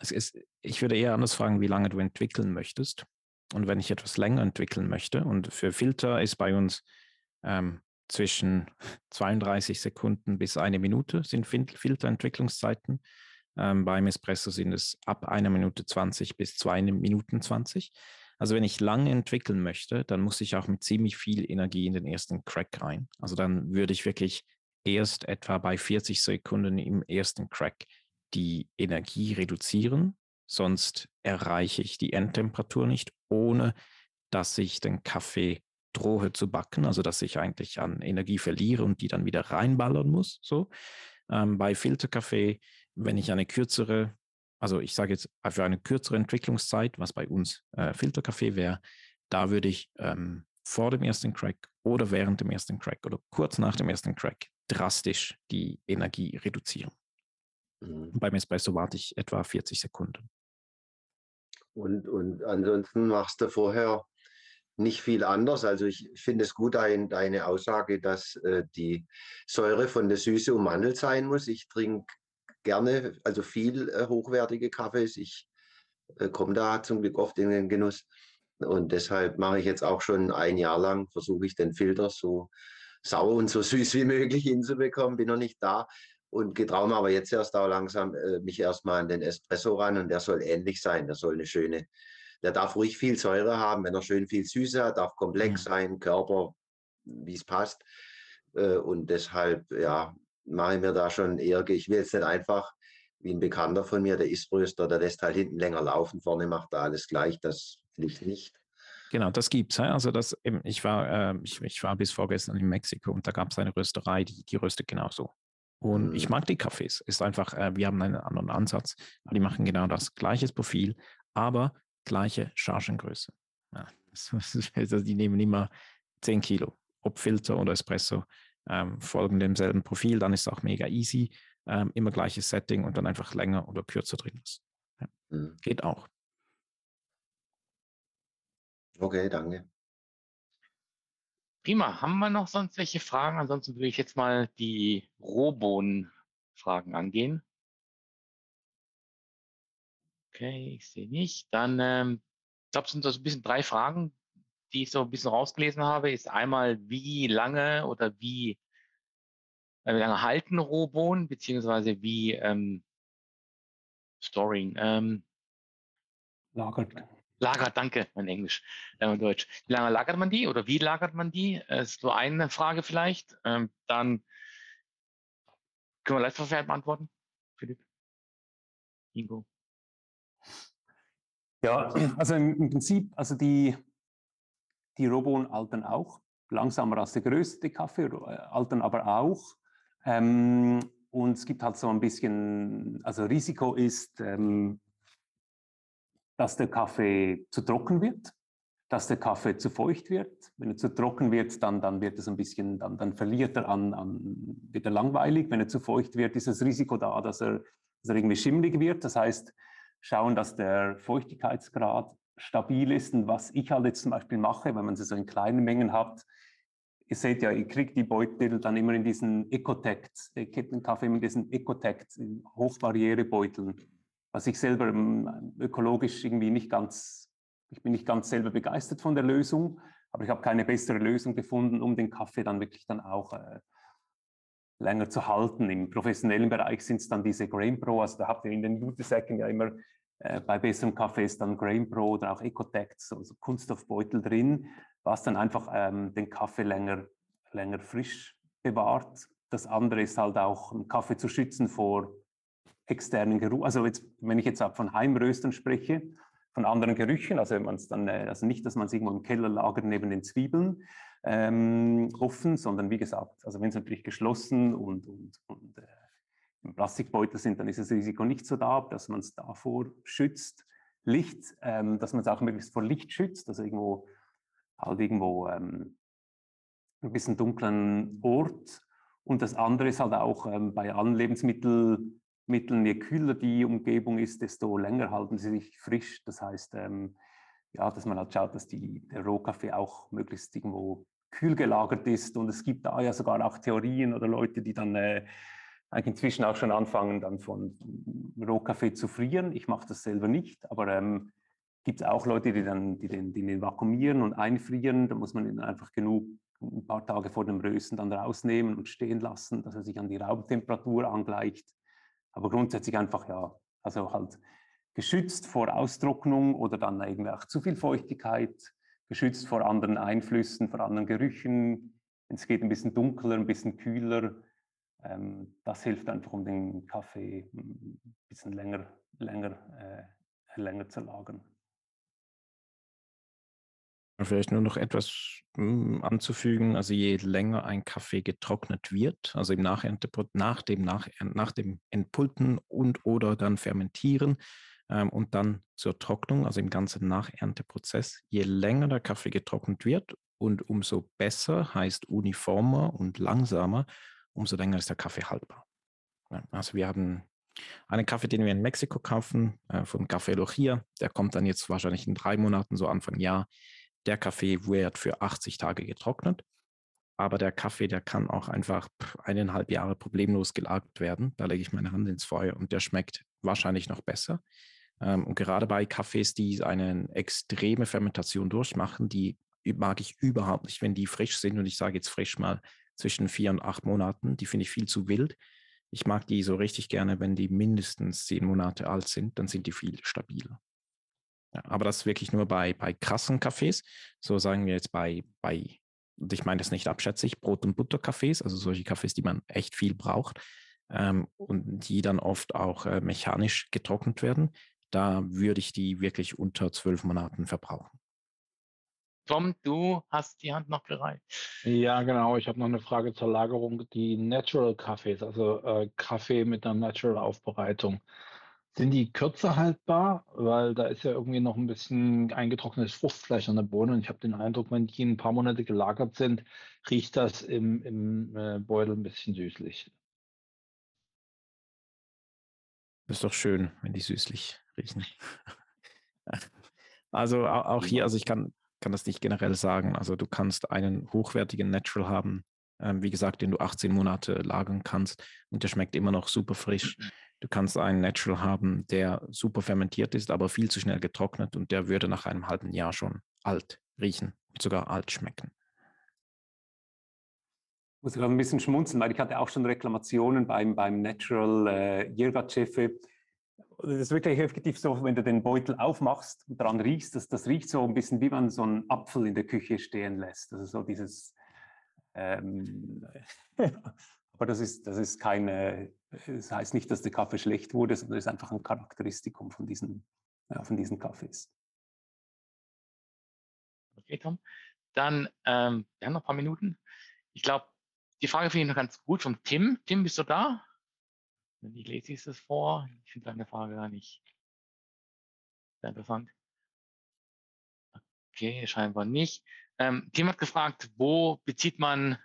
es ist, ich würde eher anders fragen, wie lange du entwickeln möchtest. Und wenn ich etwas länger entwickeln möchte, und für Filter ist bei uns ähm, zwischen (laughs) 32 Sekunden bis eine Minute sind Filterentwicklungszeiten. Ähm, beim Espresso sind es ab einer Minute 20 bis zwei Minuten 20. Also wenn ich lange entwickeln möchte, dann muss ich auch mit ziemlich viel Energie in den ersten Crack rein. Also dann würde ich wirklich erst etwa bei 40 Sekunden im ersten Crack die Energie reduzieren, sonst erreiche ich die Endtemperatur nicht, ohne dass ich den Kaffee drohe zu backen, also dass ich eigentlich an Energie verliere und die dann wieder reinballern muss. So. Ähm, bei Filterkaffee, wenn ich eine kürzere, also ich sage jetzt für eine kürzere Entwicklungszeit, was bei uns äh, Filterkaffee wäre, da würde ich ähm, vor dem ersten Crack oder während dem ersten Crack oder kurz nach dem ersten Crack drastisch die Energie reduzieren. Mhm. Beim Espresso warte ich etwa 40 Sekunden. Und, und ansonsten machst du vorher nicht viel anders. Also ich finde es gut, dein, deine Aussage, dass äh, die Säure von der Süße ummantelt sein muss. Ich trinke gerne, also viel äh, hochwertige Kaffees. Ich äh, komme da zum Glück oft in den Genuss. Und deshalb mache ich jetzt auch schon ein Jahr lang, versuche ich den Filter so sauer und so süß wie möglich hinzubekommen. Bin noch nicht da und getraue mir aber jetzt erst auch langsam äh, mich erstmal an den Espresso ran und der soll ähnlich sein. Der soll eine schöne, der darf ruhig viel Säure haben, wenn er schön viel Süße hat, darf komplex mhm. sein, Körper, wie es passt. Äh, und deshalb, ja, mache ich mir da schon eher, ich will jetzt nicht einfach wie ein Bekannter von mir, der Isbröster, der lässt halt hinten länger laufen, vorne macht er alles gleich, das liegt nicht. Genau, das gibt's. Also das, ich war, äh, ich, ich, war bis vorgestern in Mexiko und da gab es eine Rösterei, die, die röstet genauso. Und mhm. ich mag die Kaffees. Ist einfach, äh, wir haben einen anderen Ansatz. Die machen genau das gleiche Profil, aber gleiche Chargengröße. Ja, (laughs) also die nehmen immer 10 Kilo, ob Filter oder Espresso, ähm, folgen demselben Profil, dann ist es auch mega easy. Ähm, immer gleiches Setting und dann einfach länger oder kürzer drin ist. Ja. Mhm. Geht auch. Okay, danke. Prima. Haben wir noch sonst welche Fragen? Ansonsten würde ich jetzt mal die Rohbohnen-Fragen angehen. Okay, ich sehe nicht. Dann, ähm, ich glaube, es sind so ein bisschen drei Fragen, die ich so ein bisschen rausgelesen habe. Ist einmal, wie lange oder wie, äh, wie lange halten Rohbohnen, beziehungsweise wie ähm, Storing. Ähm, Lagert. Lagert, danke, mein Englisch, äh, mein Deutsch. Wie lange lagert man die oder wie lagert man die? Das äh, ist so eine Frage vielleicht. Ähm, dann können wir Leistungsfähigkeit beantworten, Philipp. Ingo. Ja, also im, Prinzip, also die, die Roboen altern auch, langsamer als der größte Kaffee, äh, altern aber auch. Ähm, und es gibt halt so ein bisschen, also Risiko ist, ähm, dass der Kaffee zu trocken wird, dass der Kaffee zu feucht wird. Wenn er zu trocken wird, dann, dann wird es ein bisschen, dann, dann verliert er an, an, wird er langweilig. Wenn er zu feucht wird, ist das Risiko da, dass er, dass er irgendwie schimmlig wird. Das heißt, schauen, dass der Feuchtigkeitsgrad stabil ist. Und was ich halt jetzt zum Beispiel mache, wenn man sie so in kleinen Mengen hat, ihr seht ja, ich kriege die Beutel dann immer in diesen Ecotect, den Kaffee in diesen Ecotect, Hochbarrierebeuteln, was ich selber ähm, ökologisch irgendwie nicht ganz, ich bin nicht ganz selber begeistert von der Lösung, aber ich habe keine bessere Lösung gefunden, um den Kaffee dann wirklich dann auch äh, länger zu halten. Im professionellen Bereich sind es dann diese Grain Pro, also da habt ihr in den Jutesäcken ja immer äh, bei besserem Kaffee ist dann Grain Pro oder auch Ecotect, so, so Kunststoffbeutel drin, was dann einfach ähm, den Kaffee länger, länger frisch bewahrt. Das andere ist halt auch, einen Kaffee zu schützen vor externen Geruch. Also jetzt, wenn ich jetzt von Heimröstern spreche, von anderen Gerüchen, also, man dann, äh, also nicht, dass man es irgendwo im Keller lagert neben den Zwiebeln, ähm, offen, sondern wie gesagt, also wenn es natürlich geschlossen und, und, und äh, im Plastikbeutel sind, dann ist das Risiko nicht so da, dass man es davor schützt. Licht, ähm, dass man es auch möglichst vor Licht schützt, also irgendwo halt irgendwo ähm, ein bisschen dunklen Ort. Und das andere ist halt auch ähm, bei allen Lebensmitteln, je kühler die Umgebung ist, desto länger halten sie sich frisch. Das heißt, ähm, ja, dass man halt schaut, dass die, der Rohkaffee auch möglichst irgendwo kühl gelagert ist. Und es gibt da ja sogar auch Theorien oder Leute, die dann äh, eigentlich inzwischen auch schon anfangen, dann von Rohkaffee zu frieren. Ich mache das selber nicht, aber ähm, gibt es auch Leute, die dann die den, die den vakuumieren und einfrieren. Da muss man ihn einfach genug ein paar Tage vor dem Rösten dann rausnehmen und stehen lassen, dass er sich an die Raumtemperatur angleicht. Aber grundsätzlich einfach ja, also halt geschützt vor Austrocknung oder dann irgendwie auch zu viel Feuchtigkeit, geschützt vor anderen Einflüssen, vor anderen Gerüchen. Es geht ein bisschen dunkler, ein bisschen kühler. Ähm, das hilft einfach, um den Kaffee ein bisschen länger, länger, äh, länger zu lagern. Vielleicht nur noch etwas hm, anzufügen. Also je länger ein Kaffee getrocknet wird, also im Nachernte, nach, dem nach, nach dem Entpulten und oder dann Fermentieren ähm, und dann zur Trocknung, also im ganzen Nachernteprozess, je länger der Kaffee getrocknet wird und umso besser heißt uniformer und langsamer, umso länger ist der Kaffee haltbar. Also wir haben einen Kaffee, den wir in Mexiko kaufen, äh, vom Café Logia, der kommt dann jetzt wahrscheinlich in drei Monaten, so Anfang Jahr, der Kaffee wird für 80 Tage getrocknet, aber der Kaffee, der kann auch einfach eineinhalb Jahre problemlos gelagert werden. Da lege ich meine Hand ins Feuer und der schmeckt wahrscheinlich noch besser. Ähm, und gerade bei Kaffees, die eine extreme Fermentation durchmachen, die mag ich überhaupt nicht, wenn die frisch sind. Und ich sage jetzt frisch mal zwischen vier und acht Monaten. Die finde ich viel zu wild. Ich mag die so richtig gerne, wenn die mindestens zehn Monate alt sind, dann sind die viel stabiler. Ja, aber das ist wirklich nur bei, bei krassen Kaffees. So sagen wir jetzt bei, bei, und ich meine das nicht abschätzig, Brot- und Butterkaffees, also solche Kaffees, die man echt viel braucht ähm, und die dann oft auch äh, mechanisch getrocknet werden. Da würde ich die wirklich unter zwölf Monaten verbrauchen. Tom, du hast die Hand noch gereicht. Ja, genau. Ich habe noch eine Frage zur Lagerung. Die Natural Kaffees, also äh, Kaffee mit einer Natural Aufbereitung. Sind die kürzer haltbar? Weil da ist ja irgendwie noch ein bisschen eingetrocknetes Fruchtfleisch an der Bohne und ich habe den Eindruck, wenn die ein paar Monate gelagert sind, riecht das im, im äh, Beutel ein bisschen süßlich. Das ist doch schön, wenn die süßlich riechen. (laughs) Also auch hier, also ich kann, kann das nicht generell sagen. Also du kannst einen hochwertigen Natural haben, ähm, wie gesagt, den du 18 Monate lagern kannst und der schmeckt immer noch super frisch. Du kannst einen Natural haben, der super fermentiert ist, aber viel zu schnell getrocknet und der würde nach einem halben Jahr schon alt riechen und sogar alt schmecken. Ich muss gerade ein bisschen schmunzeln, weil ich hatte auch schon Reklamationen beim, beim Natural äh, Jirgachefe. Das ist wirklich effektiv so, wenn du den Beutel aufmachst und daran riechst, das, das riecht so ein bisschen wie man so einen Apfel in der Küche stehen lässt. Also so dieses ähm, (laughs) Aber das ist, das ist keine, das heißt nicht, dass der Kaffee schlecht wurde, sondern es ist einfach ein Charakteristikum von diesen, ja, von diesen Kaffees. Okay, Tom. Dann, ähm, wir haben noch ein paar Minuten. Ich glaube, die Frage finde ich noch ganz gut vom Tim. Tim, bist du da? Ich lese ich es vor. Ich finde deine Frage gar nicht sehr interessant. Okay, scheinbar nicht. Ähm, hat gefragt, wo bezieht man,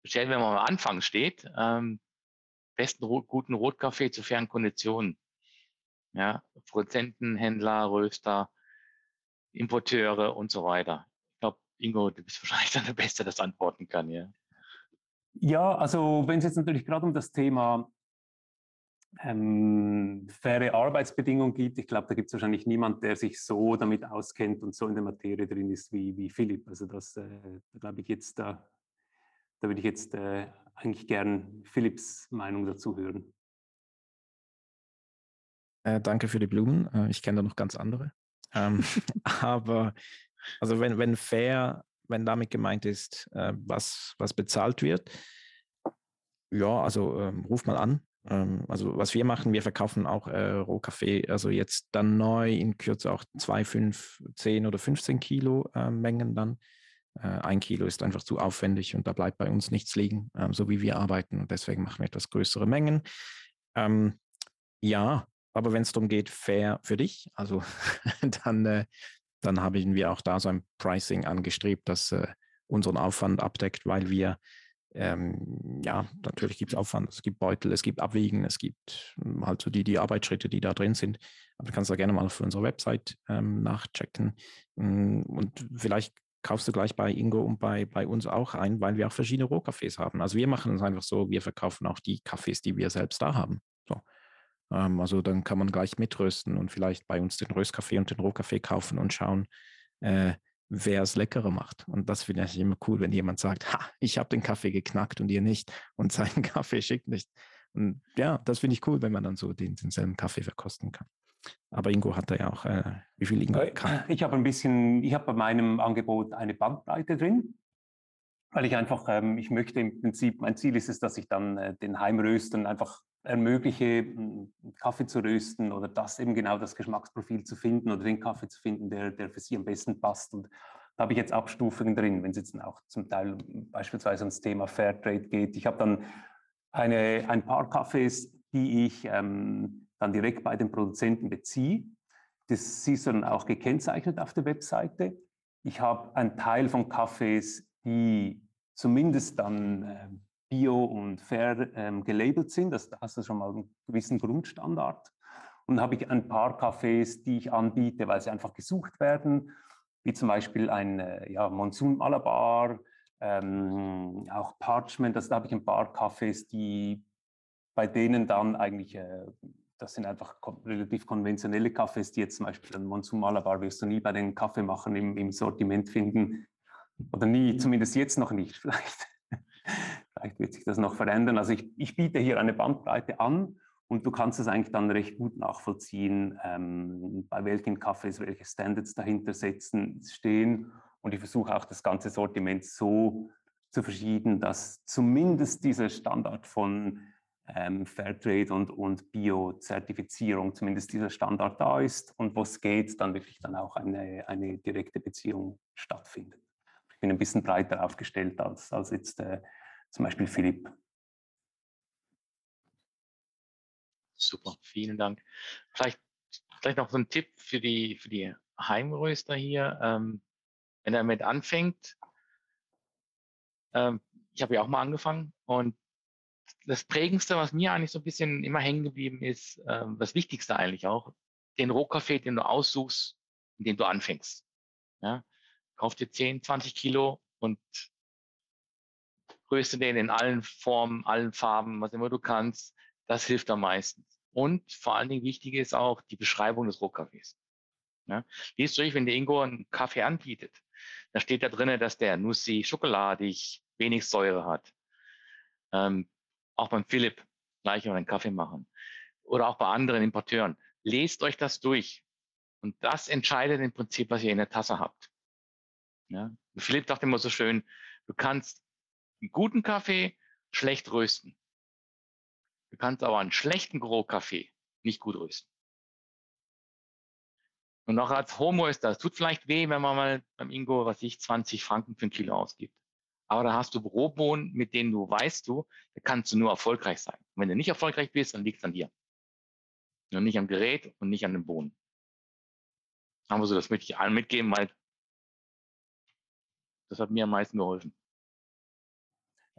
speziell wenn man am Anfang steht, ähm, besten guten Rotkaffee zu fairen Konditionen? Ja, Produzenten, Händler, Röster, Importeure und so weiter. Ich glaube, Ingo, du bist (laughs) wahrscheinlich dann der Beste, der das antworten kann, ja. Ja, also wenn es jetzt natürlich gerade um das Thema ähm, faire Arbeitsbedingungen geht, ich glaube, da gibt es wahrscheinlich niemand, der sich so damit auskennt und so in der Materie drin ist wie, wie Philipp. Also das, äh, da glaube ich jetzt, da, da würde ich jetzt äh, eigentlich gern Philipps Meinung dazu hören. Äh, danke für die Blumen. Äh, ich kenne da noch ganz andere. Ähm, (laughs) aber also wenn, wenn fair, wenn damit gemeint ist, äh, was, was bezahlt wird, ja, also ähm, ruf mal an, ähm, also was wir machen, wir verkaufen auch äh, Rohkaffee, also jetzt dann neu in Kürze auch 2, 5, 10 oder 15 Kilo äh, Mengen dann. Äh, ein Kilo ist einfach zu aufwendig und da bleibt bei uns nichts liegen, ähm, so wie wir arbeiten. Und deswegen machen wir etwas größere Mengen. Ähm, ja, aber wenn es darum geht, fair für dich, also (laughs) dann, äh, dann haben wir auch da so ein Pricing angestrebt, das äh, unseren Aufwand abdeckt, weil wir ähm, ja, natürlich gibt es Aufwand, es gibt Beutel, es gibt Abwiegen, es gibt hm, halt so die, die Arbeitsschritte, die da drin sind. Aber du kannst da gerne mal auf unserer Website ähm, nachchecken. Hm, und vielleicht kaufst du gleich bei Ingo und bei, bei uns auch ein, weil wir auch verschiedene Rohkaffees haben. Also wir machen es einfach so, wir verkaufen auch die Kaffees, die wir selbst da haben. So. Ähm, also dann kann man gleich mitrösten und vielleicht bei uns den Röstkaffee und den Rohkaffee kaufen und schauen, äh, wer es leckerer macht. Und das finde ich immer cool, wenn jemand sagt, ha, ich habe den Kaffee geknackt und ihr nicht und (laughs) seinen Kaffee schickt nicht. Und ja, das finde ich cool, wenn man dann so den, denselben Kaffee verkosten kann. Aber Ingo hat da ja auch, äh, wie viel Ingo äh, kann. Ich habe ein bisschen, ich habe bei meinem Angebot eine Bandbreite drin, weil ich einfach, ähm, ich möchte im Prinzip, mein Ziel ist es, dass ich dann äh, den Heimrösten einfach ermögliche, Kaffee zu rösten oder das eben genau das Geschmacksprofil zu finden oder den Kaffee zu finden, der, der für Sie am besten passt. Und da habe ich jetzt Abstufungen drin, wenn es jetzt auch zum Teil beispielsweise ums Thema Fairtrade geht. Ich habe dann eine, ein paar Kaffees, die ich ähm, dann direkt bei den Produzenten beziehe. Das siehst du dann auch gekennzeichnet auf der Webseite. Ich habe einen Teil von Kaffees, die zumindest dann äh, bio und fair ähm, gelabelt sind. Das, da hast du schon mal einen gewissen Grundstandard. Und dann habe ich ein paar Cafés, die ich anbiete, weil sie einfach gesucht werden, wie zum Beispiel ein äh, ja, Monsun Malabar, ähm, auch Parchment. Also da habe ich ein paar Cafés, die bei denen dann eigentlich, äh, das sind einfach relativ konventionelle Kaffees, die jetzt zum Beispiel ein Monsun Malabar wirst du nie bei den Kaffeemachern im, im Sortiment finden. Oder nie, zumindest jetzt noch nicht (laughs) vielleicht. Vielleicht wird sich das noch verändern. Also ich, ich biete hier eine Bandbreite an und du kannst es eigentlich dann recht gut nachvollziehen, ähm, bei welchen Kaffees welche Standards dahinter setzen, stehen. Und ich versuche auch das ganze Sortiment so zu verschieden, dass zumindest dieser Standard von ähm, Fairtrade und, und Bio-Zertifizierung, zumindest dieser Standard da ist und wo es geht, dann wirklich dann auch eine, eine direkte Beziehung stattfindet. Ich bin ein bisschen breiter aufgestellt als, als jetzt äh, zum Beispiel Philipp. Super, vielen Dank. Vielleicht, vielleicht noch so ein Tipp für die, für die Heimröster hier. Ähm, wenn er damit anfängt, ähm, ich habe ja auch mal angefangen und das Prägendste, was mir eigentlich so ein bisschen immer hängen geblieben ist, ähm, das Wichtigste eigentlich auch, den Rohkaffee, den du aussuchst, in dem du anfängst. Ja? Kauf dir 10, 20 Kilo und du den in allen Formen, allen Farben, was immer du kannst. Das hilft am meisten. Und vor allen Dingen wichtig ist auch die Beschreibung des Rohkaffees. Ja, liest durch, wenn der Ingo einen Kaffee anbietet, da steht da drinnen, dass der nussig, schokoladig, wenig Säure hat. Ähm, auch beim Philipp gleich mal einen Kaffee machen. Oder auch bei anderen Importeuren. Lest euch das durch. Und das entscheidet im Prinzip, was ihr in der Tasse habt. Ja? Philipp dachte immer so schön, du kannst einen guten Kaffee schlecht rösten. Du kannst aber einen schlechten Gros-Kaffee nicht gut rösten. Und auch als Homo ist das, tut vielleicht weh, wenn man mal beim Ingo, was ich, 20 Franken für ein Kilo ausgibt. Aber da hast du Rohbohnen, mit denen du weißt du, da kannst du nur erfolgreich sein. Und wenn du nicht erfolgreich bist, dann liegt es an dir. Und nicht am Gerät und nicht an den Bohnen. Aber so, das möchte ich allen mitgeben, weil das hat mir am meisten geholfen.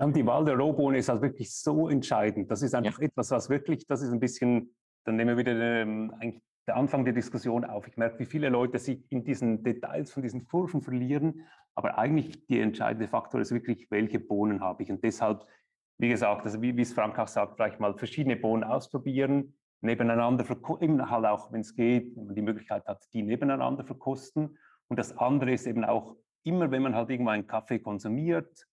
Die Wahl der Rohbohne ist halt wirklich so entscheidend. Das ist einfach ja. etwas, was wirklich, das ist ein bisschen, dann nehmen wir wieder ähm, eigentlich der Anfang der Diskussion auf. Ich merke, wie viele Leute sich in diesen Details von diesen Kurven verlieren, aber eigentlich der entscheidende Faktor ist wirklich, welche Bohnen habe ich. Und deshalb, wie gesagt, also wie, wie es Frank auch sagt, vielleicht mal verschiedene Bohnen ausprobieren, nebeneinander, eben halt auch, wenn es geht, wenn man die Möglichkeit hat, die nebeneinander verkosten. Und das andere ist eben auch immer, wenn man halt irgendwo einen Kaffee konsumiert,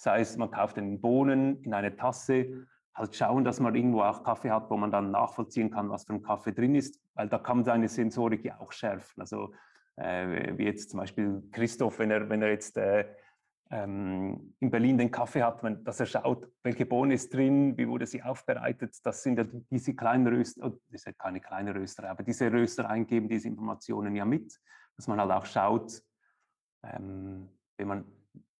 sei es, man kauft den Bohnen in eine Tasse, halt schauen, dass man irgendwo auch Kaffee hat, wo man dann nachvollziehen kann, was für ein Kaffee drin ist, weil da kann seine Sensorik ja auch schärfen. Also äh, wie jetzt zum Beispiel Christoph, wenn er, wenn er jetzt äh, ähm, in Berlin den Kaffee hat, wenn, dass er schaut, welche Bohne ist drin, wie wurde sie aufbereitet. Das sind ja diese kleinen Röster, oh, das ist keine kleine Röster, aber diese Röster eingeben diese Informationen ja mit, dass man halt auch schaut, ähm, wenn man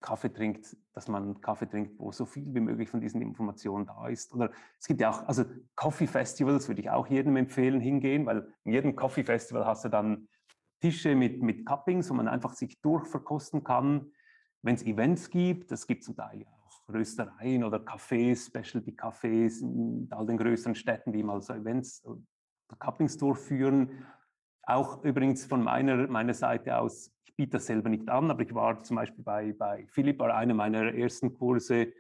Kaffee trinkt, dass man Kaffee trinkt, wo so viel wie möglich von diesen Informationen da ist. Oder es gibt ja auch, also Coffee Festivals würde ich auch jedem empfehlen hingehen, weil in jedem Coffee Festival hast du dann Tische mit, mit Cuppings, wo man einfach sich durchverkosten kann. Wenn es Events gibt, es gibt zum Teil auch Röstereien oder Cafés, Specialty Cafés in all den größeren Städten, die mal so Events, Cuppings durchführen. Auch übrigens von meiner, meiner Seite aus, ich biete das selber nicht an, aber ich war zum Beispiel bei, bei Philipp, war einer meiner ersten Kurse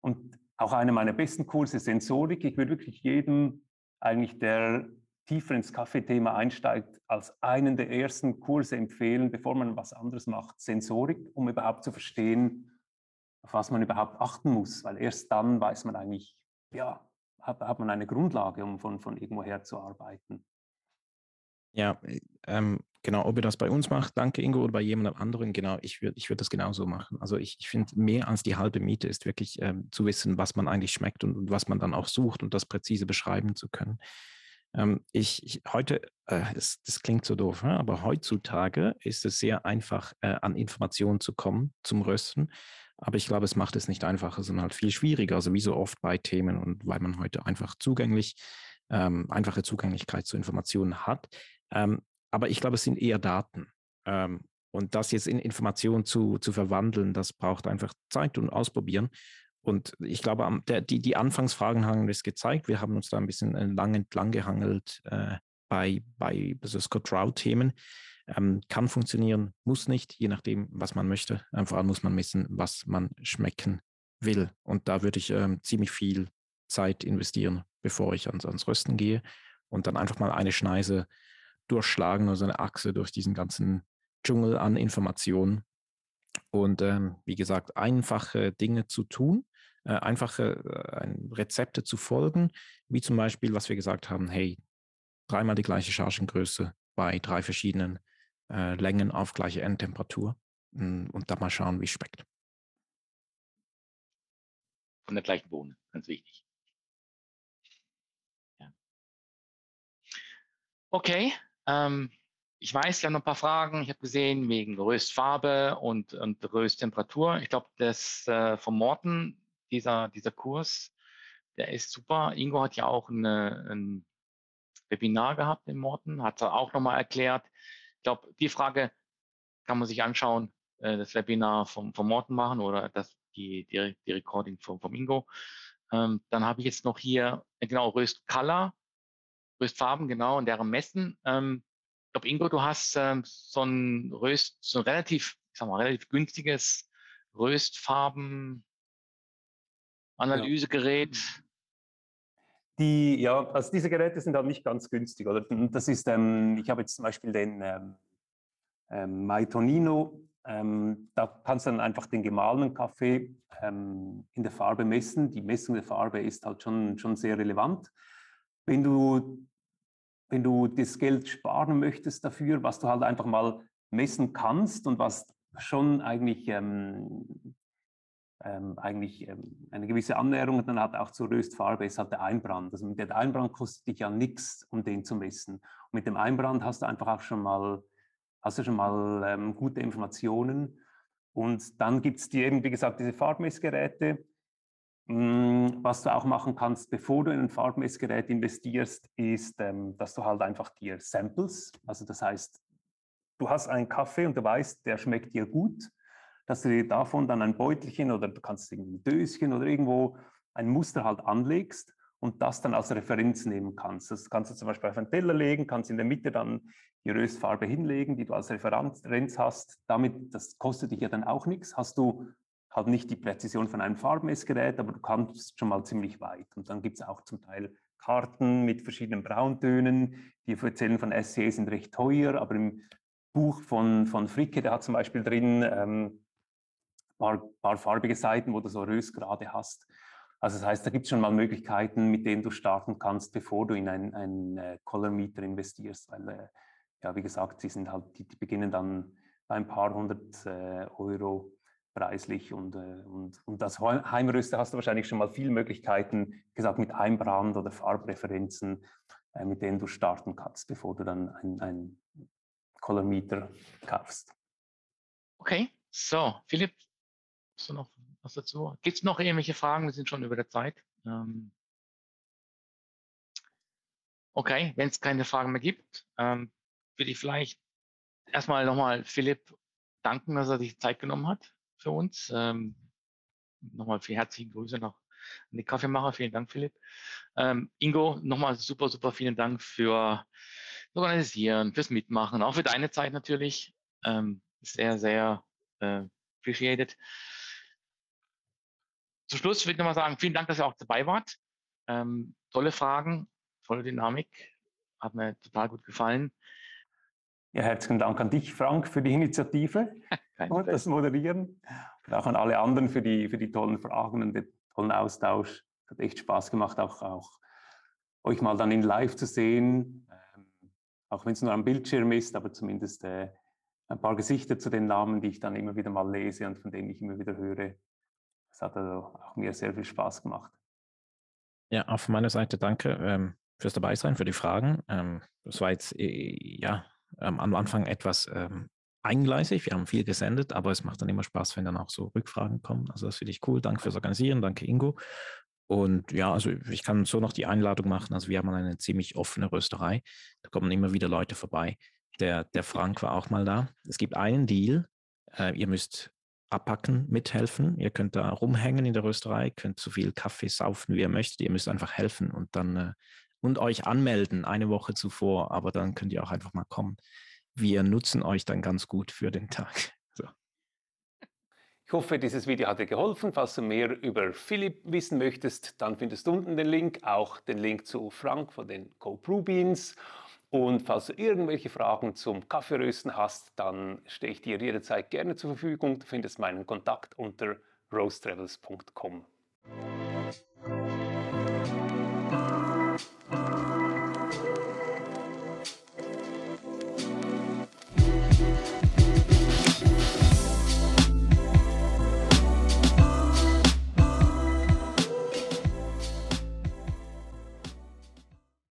und auch einer meiner besten Kurse Sensorik. Ich würde wirklich jedem eigentlich, der tiefer ins Kaffeethema einsteigt, als einen der ersten Kurse empfehlen, bevor man was anderes macht, Sensorik, um überhaupt zu verstehen, auf was man überhaupt achten muss, weil erst dann weiß man eigentlich, ja, hat, hat man eine Grundlage, um von, von irgendwoher zu arbeiten. Ja, äh, ähm, genau, ob ihr das bei uns macht, danke Ingo, oder bei jemandem anderen, genau, ich würde ich würd das genauso machen. Also ich, ich finde, mehr als die halbe Miete ist wirklich ähm, zu wissen, was man eigentlich schmeckt und, und, was man dann auch sucht und das präzise beschreiben zu können. Ähm, ich, ich, heute, äh, es, das klingt so doof, ne? aber heutzutage ist es sehr einfach, äh, an Informationen zu kommen zum Rösten. Aber ich glaube, es macht es nicht einfacher, sondern halt viel schwieriger, also wie so oft bei Themen und weil man heute einfach zugänglich, ähm, einfache Zugänglichkeit zu Informationen hat. Ähm, aber ich glaube, es sind eher Daten. Ähm, und das jetzt in Informationen zu, zu verwandeln, das braucht einfach Zeit und Ausprobieren. Und ich glaube, der, die, die Anfangsfragen haben es gezeigt. Wir haben uns da ein bisschen äh, lang entlang gehangelt äh, bei, bei so Scott Route-Themen. Ähm, kann funktionieren, muss nicht, je nachdem, was man möchte. Ähm, vor allem muss man wissen, was man schmecken will. Und da würde ich ähm, ziemlich viel Zeit investieren, bevor ich ans, ans Rösten gehe und dann einfach mal eine Schneise durchschlagen, also eine Achse durch diesen ganzen Dschungel an Informationen. Und ähm, wie gesagt, einfache Dinge zu tun, äh, einfache äh, Rezepte zu folgen, wie zum Beispiel, was wir gesagt haben, hey, dreimal die gleiche Chargengröße bei drei verschiedenen äh, Längen auf gleiche Endtemperatur hm, und dann mal schauen, wie es schmeckt. Von der gleichen Bohne, ganz wichtig. Ja. Okay, ähm, ich weiß, haben noch ein paar Fragen. Ich habe gesehen, wegen Röstfarbe und, und Rösttemperatur. Ich glaube, das äh, von Morten, dieser, dieser Kurs, der ist super. Ingo hat ja auch eine, ein Webinar gehabt in Morten, hat er auch nochmal erklärt. Ich glaube, die Frage kann man sich anschauen, äh, das Webinar vom, vom Morten machen oder das, die, die, die Recording vom, vom Ingo. Ähm, dann habe ich jetzt noch hier, äh, genau, Röst Color Röstfarben, genau, und deren Messen. Ähm, ich glaube, Ingo, du hast ähm, so ein Röst, so ein relativ, ich sag mal, relativ günstiges Röstfarben-Analysegerät. Ja. Die, ja, also diese Geräte sind halt nicht ganz günstig. Oder? Das ist, ähm, ich habe jetzt zum Beispiel den ähm, ähm, Maitonino. Ähm, da kannst du dann einfach den gemahlenen Kaffee ähm, in der Farbe messen. Die Messung der Farbe ist halt schon, schon sehr relevant wenn du, wenn du das Geld sparen möchtest dafür, was du halt einfach mal messen kannst und was schon eigentlich, ähm, ähm, eigentlich ähm, eine gewisse Annäherung dann hat auch zur Röstfarbe, ist halt der Einbrand. Also der Einbrand kostet dich ja nichts, um den zu messen. Und mit dem Einbrand hast du einfach auch schon mal, hast du schon mal ähm, gute Informationen. Und dann gibt es dir, wie gesagt, diese Farbmessgeräte. Hm, was du auch machen kannst, bevor du in ein Farbmessgerät investierst, ist, ähm, dass du halt einfach dir Samples, also das heißt, du hast einen Kaffee und du weißt, der schmeckt dir gut, dass du dir davon dann ein Beutelchen oder du kannst ein Döschen oder irgendwo ein Muster halt anlegst und das dann als Referenz nehmen kannst. Das kannst du zum Beispiel auf einen Teller legen, kannst in der Mitte dann die Röstfarbe hinlegen, die du als Referenz hast. Damit, das kostet dich ja dann auch nichts, hast du halt nicht die Präzision von einem Farbmessgerät, aber du kannst schon mal ziemlich weit. Und dann gibt es auch zum Teil Karten mit verschiedenen Brauntönen, die erzählen von SCE sind recht teuer, aber im Buch von, von Fricke, der hat zum Beispiel drin ähm, paar, paar farbige Seiten, wo du so Röstgrade hast. Also das heißt, da gibt es schon mal Möglichkeiten, mit denen du starten kannst, bevor du in einen, einen äh, Color Meter investierst, weil, äh, ja, wie gesagt, sie sind halt, die, die beginnen dann bei ein paar hundert äh, Euro preislich und, äh, und, und als Heimröster hast du wahrscheinlich schon mal viele Möglichkeiten, gesagt, mit Einbrand oder Farbreferenzen, äh, mit denen du starten kannst, bevor du dann ein, ein Color Meter kaufst. Okay, so, Philipp, hast du noch was dazu? Gibt es noch irgendwelche Fragen? Wir sind schon über der Zeit. Ähm okay, wenn es keine Fragen mehr gibt, ähm, würde ich vielleicht erstmal nochmal Philipp danken, dass er sich Zeit genommen hat für uns. Ähm, nochmal viel herzliche Grüße noch an die Kaffeemacher. Vielen Dank, Philipp. Ähm, Ingo, nochmal super, super vielen Dank für das Organisieren, fürs Mitmachen, auch für deine Zeit natürlich. Ähm, sehr, sehr äh, appreciated. Zum Schluss würde ich nochmal sagen, vielen Dank, dass ihr auch dabei wart. Ähm, tolle Fragen, tolle Dynamik. Hat mir total gut gefallen. Ja, herzlichen Dank an dich, Frank, für die Initiative (laughs) und das Moderieren. Und auch an alle anderen für die, für die tollen Fragen und den tollen Austausch. Hat echt Spaß gemacht, auch, auch euch mal dann in live zu sehen. Ähm, auch wenn es nur am Bildschirm ist, aber zumindest äh, ein paar Gesichter zu den Namen, die ich dann immer wieder mal lese und von denen ich immer wieder höre. Es hat also auch mir sehr viel Spaß gemacht. Ja, auf meiner Seite danke ähm, fürs Dabeisein, für die Fragen. Ähm, das war jetzt äh, ja ähm, am Anfang etwas ähm, eingleisig. Wir haben viel gesendet, aber es macht dann immer Spaß, wenn dann auch so Rückfragen kommen. Also das finde ich cool. Danke fürs Organisieren, danke Ingo. Und ja, also ich kann so noch die Einladung machen. Also wir haben eine ziemlich offene Rösterei. Da kommen immer wieder Leute vorbei. Der, der Frank war auch mal da. Es gibt einen Deal. Äh, ihr müsst abpacken, mithelfen. Ihr könnt da rumhängen in der Rösterei, könnt so viel Kaffee saufen, wie ihr möchtet. Ihr müsst einfach helfen und dann äh, und euch anmelden eine Woche zuvor, aber dann könnt ihr auch einfach mal kommen. Wir nutzen euch dann ganz gut für den Tag. (laughs) So. Ich hoffe, dieses Video hat dir geholfen. Falls du mehr über Philipp wissen möchtest, dann findest du unten den Link, auch den Link zu Frank von den Co Brew Beans und falls du irgendwelche Fragen zum Kaffeerösten hast, dann stehe ich dir jederzeit gerne zur Verfügung. Du findest meinen Kontakt unter roastravels.com.